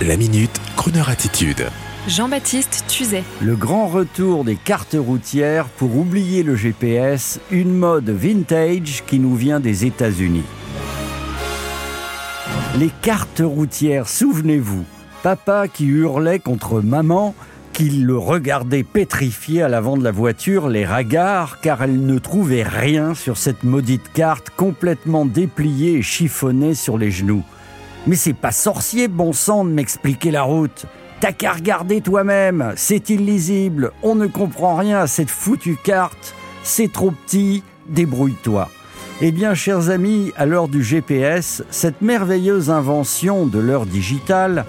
La minute, Kroneur attitude. Jean-Baptiste Tuzet. Le grand retour des cartes routières pour oublier le GPS, une mode vintage qui nous vient des États-Unis. Les cartes routières, souvenez-vous, papa qui hurlait contre maman, qui le regardait pétrifié à l'avant de la voiture, les ragards, car elle ne trouvait rien sur cette maudite carte complètement dépliée et chiffonnée sur les genoux. Mais c'est pas sorcier, bon sang, de m'expliquer la route. T'as qu'à regarder toi-même, c'est illisible, on ne comprend rien à cette foutue carte, c'est trop petit, débrouille-toi. Eh bien, chers amis, à l'heure du GPS, cette merveilleuse invention de l'heure digitale,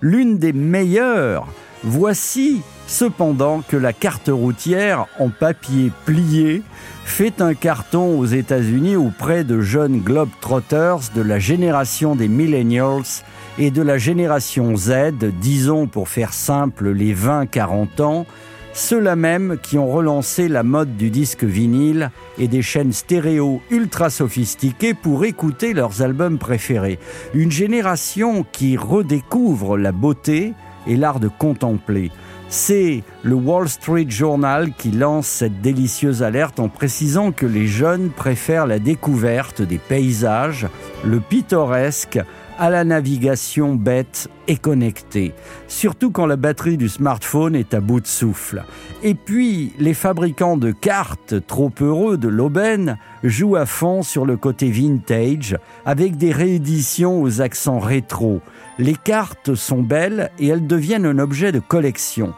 l'une des meilleures, voici cependant que la carte routière en papier plié fait un carton aux États-Unis auprès de jeunes globetrotters de la génération des millennials et de la génération Z, disons pour faire simple les 20-40 ans, ceux-là même qui ont relancé la mode du disque vinyle et des chaînes stéréo ultra sophistiquées pour écouter leurs albums préférés. Une génération qui redécouvre la beauté et l'art de contempler. C'est le Wall Street Journal qui lance cette délicieuse alerte en précisant que les jeunes préfèrent la découverte des paysages, le pittoresque, à la navigation bête et connectée, surtout quand la batterie du smartphone est à bout de souffle. Et puis, les fabricants de cartes, trop heureux de l'aubaine, jouent à fond sur le côté vintage, avec des rééditions aux accents rétro. Les cartes sont belles et elles deviennent un objet de collection.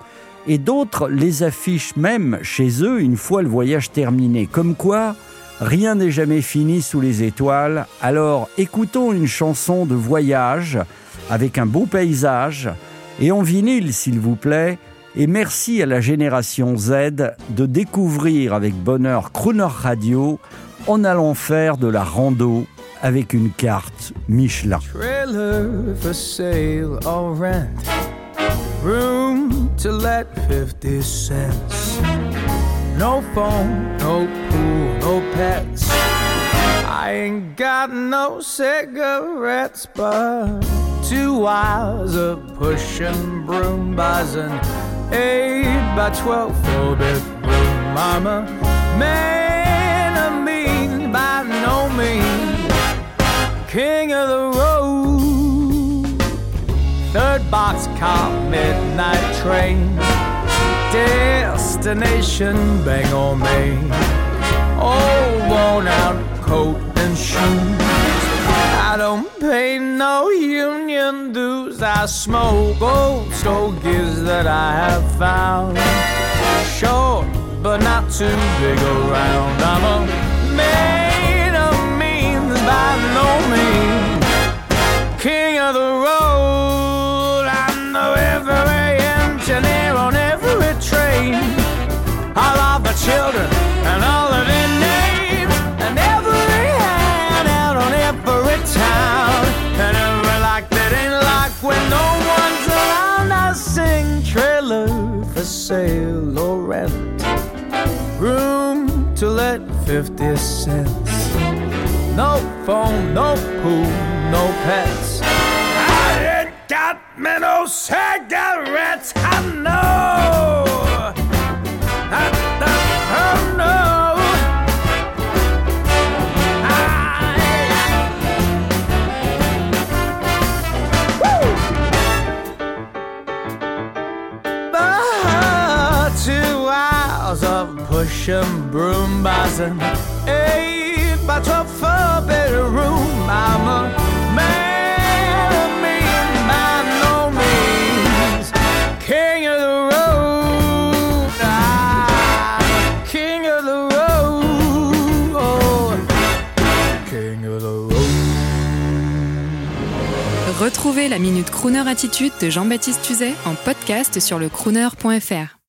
Et d'autres les affichent même chez eux une fois le voyage terminé, comme quoi Rien n'est jamais fini sous les étoiles, alors écoutons une chanson de voyage avec un beau paysage et en vinyle s'il vous plaît. Et merci à la génération Z de découvrir avec bonheur Crooner Radio en allant faire de la rando avec une carte Michelin. Trailer for sale or rent. Room to let 50 cents. No phone, no pool, no pets. I ain't got no cigarettes, but two hours of pushing broom buzzing. Eight by twelve four bedroom mama. Man of mean by no means. King of the road. Third box car, midnight train destination bang Bangor, Maine. Oh, worn out coat and shoes. I don't pay no union dues. I smoke old stogies that I have found. Short, but not too big around. I'm a or rent. Room to let 50 cents. No phone, no pool, no pets. I ain't got no cigarettes. I know. Retrouvez la Minute Crooner Attitude de Jean-Baptiste Tuzet en podcast sur le crooner.fr.